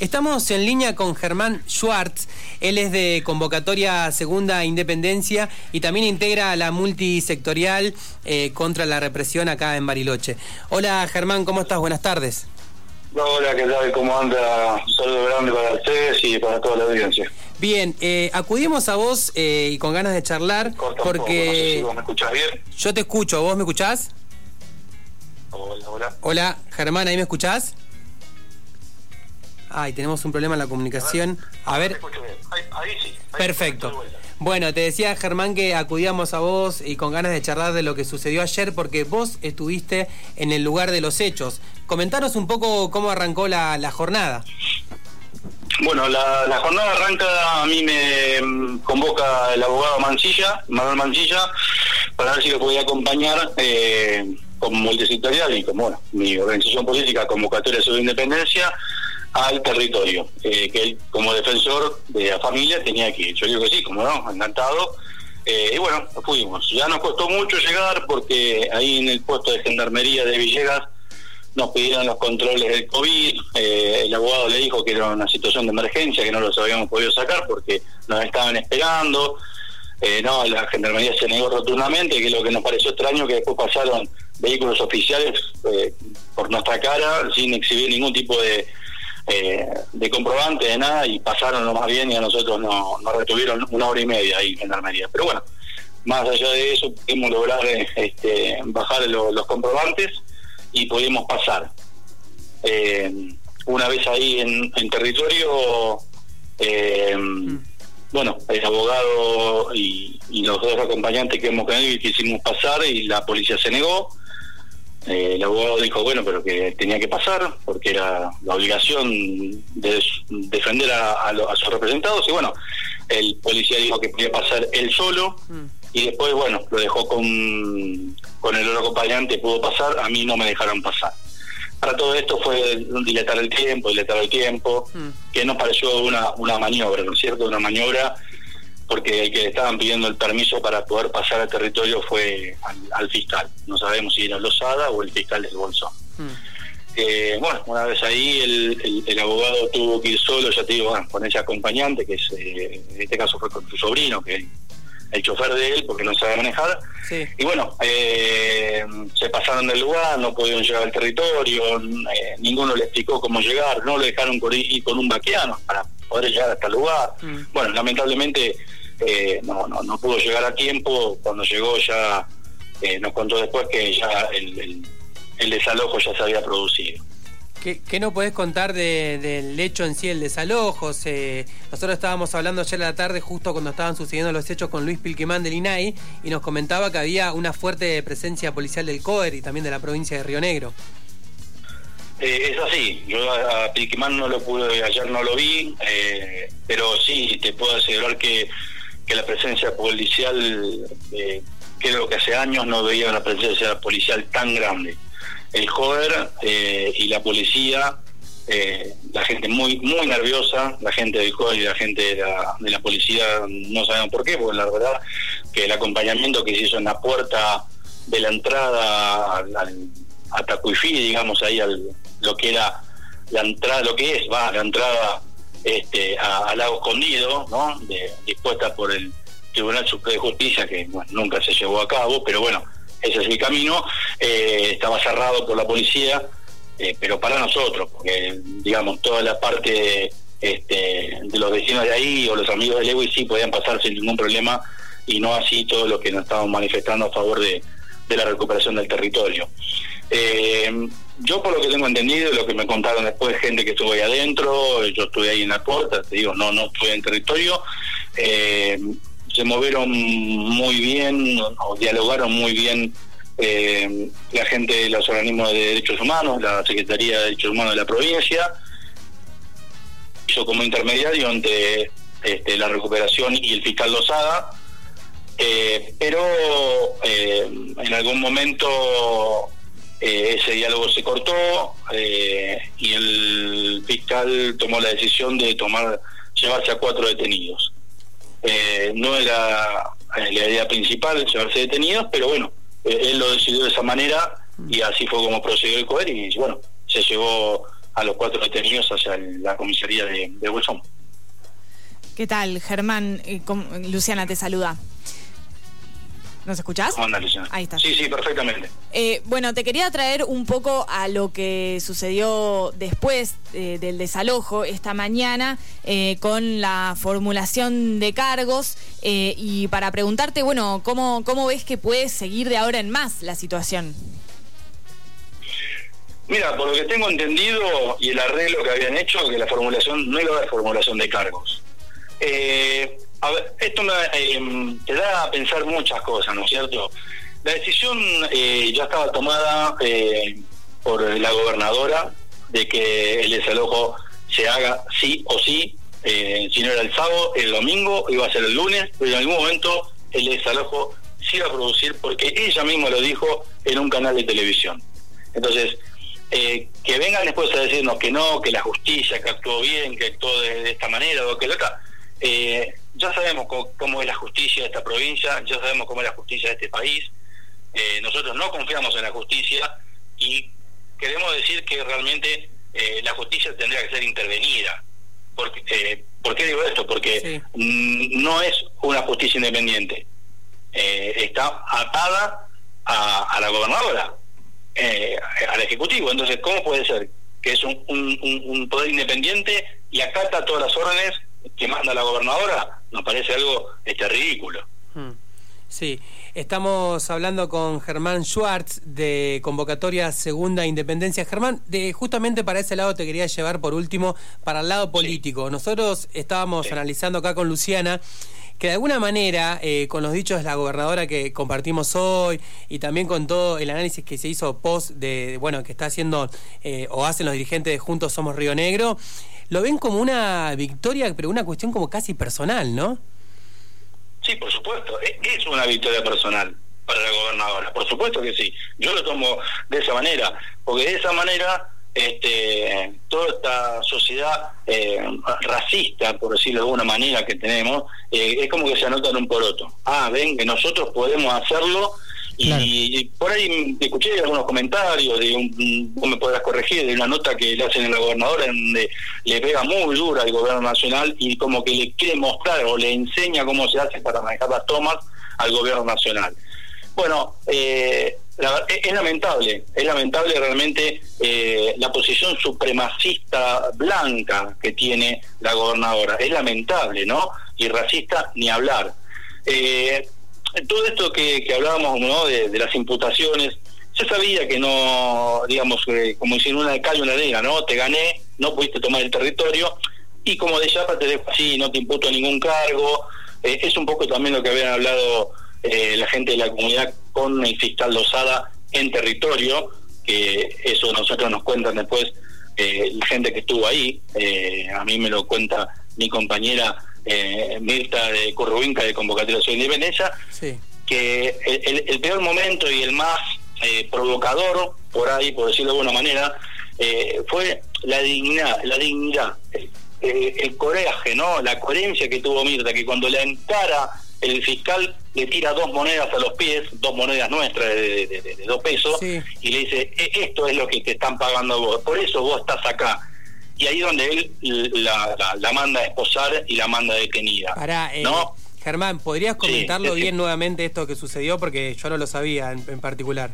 Estamos en línea con Germán Schwartz, él es de convocatoria Segunda Independencia y también integra la multisectorial eh, contra la represión acá en Bariloche. Hola Germán, ¿cómo estás? Buenas tardes. Hola, ¿qué tal? ¿Cómo anda? Un saludo grande para ustedes y para toda la audiencia. Bien, eh, acudimos a vos eh, y con ganas de charlar porque... vos me escuchás bien. Yo te escucho, ¿vos me escuchás? Hola, hola. Hola, Germán, ¿ahí me escuchás? Ay, tenemos un problema en la comunicación. A ver. Ahí, sí. Perfecto. Bueno, te decía Germán que acudíamos a vos y con ganas de charlar de lo que sucedió ayer porque vos estuviste en el lugar de los hechos. Comentaros un poco cómo arrancó la, jornada. Bueno, la, jornada arranca, a mí me mm, convoca el abogado Mancilla, Manuel Mancilla, para ver si lo podía acompañar eh, como multisectorial y como bueno, mi organización política, Convocatoria de Independencia, al territorio, eh, que él como defensor de la familia tenía que ir. Yo digo que sí, como no, encantado. Eh, y bueno, fuimos. Ya nos costó mucho llegar porque ahí en el puesto de gendarmería de Villegas nos pidieron los controles del COVID. Eh, el abogado le dijo que era una situación de emergencia, que no los habíamos podido sacar porque nos estaban esperando. no, la gendarmería se negó rotundamente, que lo que nos pareció extraño, que después pasaron vehículos oficiales por nuestra cara sin exhibir ningún tipo de, eh, de comprobante, de nada, y pasaron lo más bien y a nosotros nos no retuvieron una hora y media ahí en Armería. Pero bueno, más allá de eso, pudimos lograr eh, este, bajar los comprobantes y pudimos pasar. Eh, una vez ahí en, territorio, bueno, el abogado y, los dos acompañantes que hemos tenido quisimos pasar y la policía se negó eh, el abogado dijo, bueno, pero que tenía que pasar, porque era la obligación de defender a, sus representados, y bueno, el policía dijo que podía pasar él solo, mm. y después, bueno, lo dejó con, con el otro acompañante, pudo pasar, a mí no me dejaron pasar. Para todo esto fue dilatar el tiempo, dilatar el tiempo, mm. que nos pareció una, una maniobra, ¿no es cierto? Una maniobra porque el que estaban pidiendo el permiso para poder pasar al territorio fue al, fiscal. No sabemos si era Lozada o el fiscal del Bolsón. Hmm. Eh, bueno, una vez ahí el, abogado tuvo que ir solo, ya te digo, con ese acompañante, que es, eh, en este caso fue con su sobrino, que es el chofer de él, porque no sabe manejar. Y bueno, eh, se pasaron del lugar, no pudieron llegar al territorio, ninguno le explicó cómo llegar, no lo dejaron ir con un vaqueano para poder llegar hasta el lugar. Hmm. Bueno, lamentablemente eh, no, no, no pudo llegar a tiempo. Cuando llegó ya eh, nos contó después que ya el, el, desalojo ya se había producido. ¿Qué, ¿Qué no podés contar del hecho en sí, el desalojo? nosotros estábamos hablando ayer a la tarde, justo cuando estaban sucediendo los hechos con Luis Pilquemán del INAI, y nos comentaba que había una fuerte presencia policial del COER y también de la provincia de Río Negro. Eh, es así, yo a, Pilquemán no lo pude, ayer no lo vi, pero sí te puedo asegurar que que la presencia policial, eh, creo que hace años no veía una presencia policial tan grande. El joder eh, y la policía, eh, la gente muy muy nerviosa, la gente del joder y la gente de la, de la policía, no sabemos por qué, porque la verdad que el acompañamiento que se hizo en la puerta de la entrada a Tacuifí, digamos ahí al, lo que era la entrada, lo que es, va, la entrada este, a, Lago Escondido, ¿no? dispuesta por el Tribunal Supremo de Justicia, que nunca se llevó a cabo, pero bueno, ese es el camino. Eh, estaba cerrado por la policía, eh, pero para nosotros, porque digamos, toda la parte este, de los vecinos de ahí o los amigos de Lewis sí podían pasar sin ningún problema y no así todo lo que nos estaban manifestando a favor de, de la recuperación del territorio. Eh, yo por lo que tengo entendido, lo que me contaron después, gente que estuvo ahí adentro, yo estuve ahí en la puerta, te digo, no, no estuve en territorio, eh, se movieron muy bien, dialogaron muy bien eh, la gente de los organismos de derechos humanos, la Secretaría de Derechos Humanos de la provincia, hizo como intermediario ante este, la recuperación y el fiscal Lozada, eh, pero en algún momento eh, ese diálogo se cortó eh, y el fiscal tomó la decisión de tomar llevarse a cuatro detenidos. Eh, no era la idea principal llevarse detenidos, pero bueno, él lo decidió de esa manera y así fue como procedió el COER y bueno, se llevó a los cuatro detenidos hacia la comisaría de, de Bolsón. ¿Qué tal, Germán? Luciana te saluda. ¿Nos escuchás? ¿Cómo Luciana? Ahí está. Sí, sí, perfectamente. Eh, bueno, te quería traer un poco a lo que sucedió después eh, del desalojo esta mañana con la formulación de cargos y para preguntarte, bueno, ¿cómo, ¿cómo ves que puede seguir de ahora en más la situación? Mira, por lo que tengo entendido y el arreglo que habían hecho, que la formulación, no iba a haber formulación de cargos. Eh, a ver, esto eh, te da a pensar muchas cosas, ¿no es cierto? La decisión eh, ya estaba tomada por la gobernadora de que el desalojo se haga sí o sí, si no era el sábado, el domingo, iba a ser el lunes, pero en algún momento el desalojo se iba a producir porque ella misma lo dijo en un canal de televisión. Entonces, eh, que vengan después a decirnos que no, que la justicia, que actuó bien, que actuó de, esta manera o que la otra. Eh, ya sabemos cómo, es la justicia de esta provincia, ya sabemos cómo es la justicia de este país. Eh, nosotros no confiamos en la justicia y queremos decir que realmente la justicia tendría que ser intervenida. Porque, ¿Por qué digo esto? Porque no es una justicia independiente. está atada a la gobernadora eh, al Ejecutivo. Entonces, ¿cómo puede ser que es un, un, poder independiente y acata todas las órdenes que manda la gobernadora? Nos parece algo este, ridículo. Hmm. Sí, estamos hablando con Germán Schwartz de Convocatoria Segunda Independencia. Germán, de, justamente para ese lado te quería llevar por último para el lado político. Nosotros estábamos analizando acá con Luciana que de alguna manera, eh, con los dichos de la gobernadora que compartimos hoy y también con todo el análisis que se hizo post de, bueno, que está haciendo eh, o hacen los dirigentes de Juntos Somos Río Negro, lo ven como una victoria, pero una cuestión como casi personal, ¿no? Sí, por supuesto, e-, es una victoria personal para la gobernadora, por supuesto que sí. Yo lo tomo de esa manera, porque de esa manera este, toda esta sociedad eh, racista, por decirlo de alguna manera, que tenemos, eh, es como que se anotan un poroto. Ah, ven, que nosotros podemos hacerlo. Y, por ahí escuché algunos comentarios, de un, vos me podrás corregir, de una nota que le hacen en la gobernadora, donde le pega muy dura al gobierno nacional y como que le quiere mostrar o le enseña cómo se hace para manejar las tomas al gobierno nacional. Bueno, eh, es lamentable, es lamentable realmente eh, la posición supremacista blanca que tiene la gobernadora. Es lamentable, ¿no? Y racista ni hablar. Eh, todo esto que, hablábamos ¿no? de, las imputaciones, se sabía que no, digamos, como en una de calle una negra, ¿no? Te gané, no pudiste tomar el territorio y como de Chapa te dejo así, no te imputo ningún cargo. es un poco también lo que habían hablado eh, la gente de la comunidad con el fiscal Lozada en territorio, que eso nosotros nos cuentan después eh, la gente que estuvo ahí, eh, a mí me lo cuenta mi compañera Mirta de Currubinca de Convocatoria de Independencia, que el, peor momento y el más provocador, por ahí, por decirlo de alguna manera, fue la dignidad, la dignidad, el coraje, ¿no? la coherencia que tuvo Mirta, que cuando la encara el fiscal le tira dos monedas a los pies, dos monedas nuestras de, dos pesos, y le dice, e, esto es lo que te están pagando vos, por eso vos estás acá. Y ahí donde él la, manda a esposar y la manda detenida. Eh, ¿no? Germán, ¿podrías comentarlo bien nuevamente esto que sucedió? Porque yo no lo sabía en particular.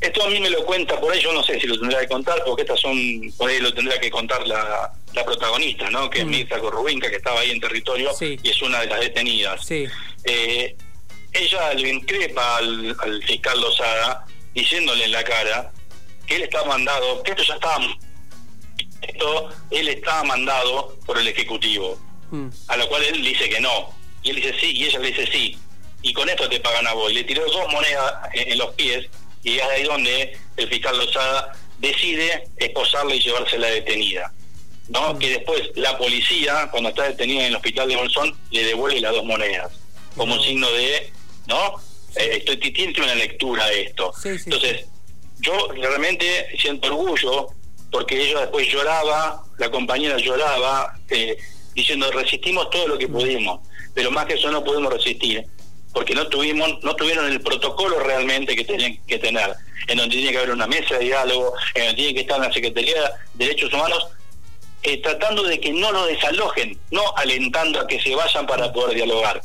Esto a mí me lo cuenta, por ahí yo no sé si lo tendrá que contar, porque estas son, por ahí lo tendrá que contar la, la protagonista, ¿no? Que es mm. Mirta Corrubinca, que estaba ahí en territorio y es una de las detenidas. Sí. Eh, ella le increpa al, fiscal Lozada, diciéndole en la cara que él estaba mandado, que esto ya estaba, esto él estaba mandado por el Ejecutivo, mm. a lo cual él dice que no. Y él dice sí, y ella le dice sí. Y con esto te pagan a vos. Y le tiró dos monedas en los pies y es ahí donde el fiscal Lozada decide esposarla y llevársela detenida. ¿no? Que después la policía, cuando está detenida en el hospital de Bolsón, le devuelve las dos monedas, como un signo de, ¿no? Eh, estoy, tiene una lectura esto. Entonces, yo realmente siento orgullo porque ella después lloraba, la compañera lloraba, eh, diciendo resistimos todo lo que pudimos, pero más que eso no pudimos resistir porque no tuvimos, no tuvieron el protocolo realmente que tenían que tener, en donde tiene que haber una mesa de diálogo, en donde tiene que estar la Secretaría de Derechos Humanos, eh, tratando de que no lo desalojen, no alentando a que se vayan para poder dialogar.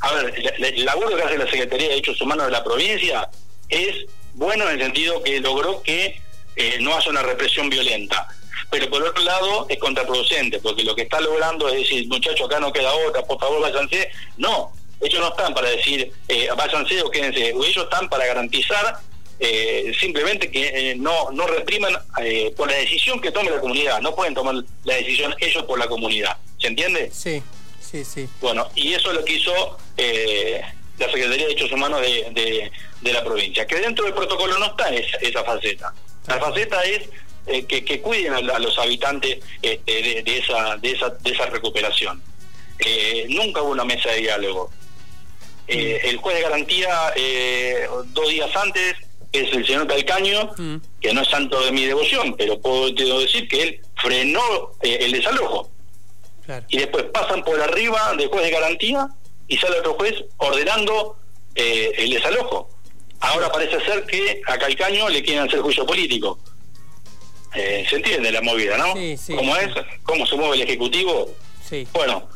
A ver, el laburo que hace la Secretaría de Derechos Humanos de la provincia es bueno en el sentido que logró que eh, no haya una represión violenta. Pero por otro lado es contraproducente, porque lo que está logrando es decir, muchachos, acá no queda otra, por favor váyanse. No, ellos no están para decir, eh, váyanse o quédense, ellos están para garantizar eh, simplemente que eh, no, no repriman por la decisión que tome la comunidad, no pueden tomar la decisión ellos por la comunidad. ¿Se entiende? Sí, sí, sí. Bueno, y eso es lo que hizo la Secretaría de Derechos Humanos de, de, la provincia, que dentro del protocolo no está esa, esa faceta. La faceta es que, que, cuiden a, los habitantes este, de, esa, de, esa, de esa recuperación. nunca hubo una mesa de diálogo. Eh, el juez de garantía, eh, dos días antes, es el señor Calcaño, mm. que no es santo de mi devoción, pero puedo decir que él frenó eh, el desalojo. Y después pasan por arriba del juez de garantía y sale otro juez ordenando el desalojo. Ahora parece ser que a Calcaño le quieren hacer juicio político. ¿Se entiende la movida, no? ¿Cómo es? ¿Cómo se mueve el Ejecutivo? Bueno,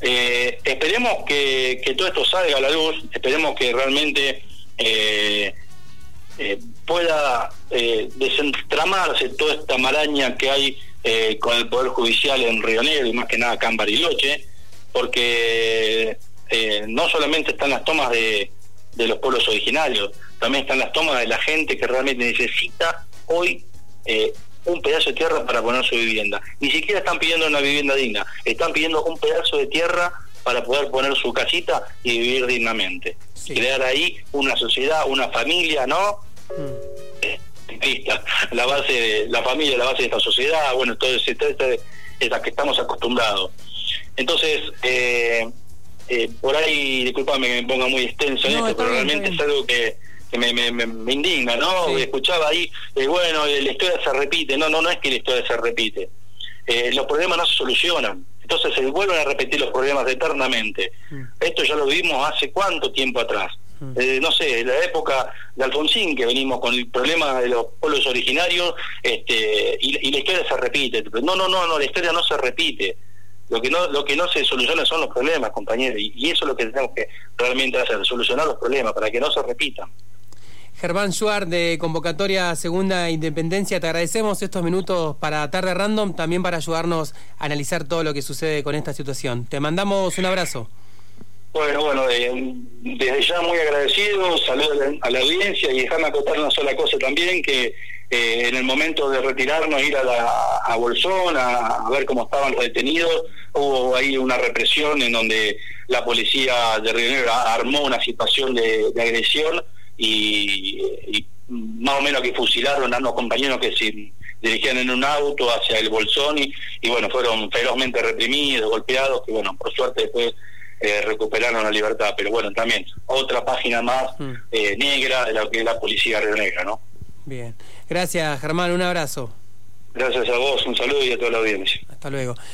eh, esperemos que, todo esto salga a la luz, esperemos que realmente eh, eh, pueda desentramarse toda esta maraña que hay con el Poder Judicial en Río Negro y más que nada acá en Bariloche, porque no solamente están las tomas de, de los pueblos originarios, también están las tomas de la gente que realmente necesita hoy un pedazo de tierra para poner su vivienda. Ni siquiera están pidiendo una vivienda digna, están pidiendo un pedazo de tierra para poder poner su casita y vivir dignamente. Crear ahí una sociedad, una familia, ¿no? Mm. la base de la familia, la base de esta sociedad, bueno, todo ese, es la que estamos acostumbrados. Entonces, eh, eh, por ahí, disculpame que me ponga muy extenso en esto, pero realmente es algo que que me, me, me indigna, ¿no? Escuchaba ahí, eh, bueno, la historia se repite. No, no, no es que la historia se repite. Eh, los problemas no se solucionan. Entonces se vuelven a repetir los problemas eternamente. Mm. Esto ya lo vimos hace cuánto tiempo atrás. Mm. Eh, no sé, en la época de Alfonsín, que venimos con el problema de los pueblos originarios, este, y, la historia se repite. No, no, no, no, la historia no se repite. Lo que no, lo que no se soluciona son los problemas, compañeros, y, y eso es lo que tenemos que realmente hacer, solucionar los problemas para que no se repitan. Germán Suar de Convocatoria Segunda Independencia, te agradecemos estos minutos para Tarde Random, también para ayudarnos a analizar todo lo que sucede con esta situación. Te mandamos un abrazo. Bueno, bueno, eh, desde ya muy agradecido, saludos a la audiencia y déjame acotar una sola cosa también, que eh, en el momento de retirarnos, ir a, la, a Bolsón, a, ver cómo estaban los detenidos, hubo ahí una represión en donde la policía de Río Negro armó una situación de agresión y, más o menos que fusilaron a unos compañeros que se dirigían en un auto hacia el Bolsón y, bueno, fueron ferozmente reprimidos, golpeados, que bueno, por suerte después eh, recuperaron la libertad, pero bueno, también otra página más mm. eh, negra de lo que es la policía Río Negra, ¿no? Bien, gracias Germán, un abrazo. Gracias a vos, un saludo y a toda la audiencia. Hasta luego.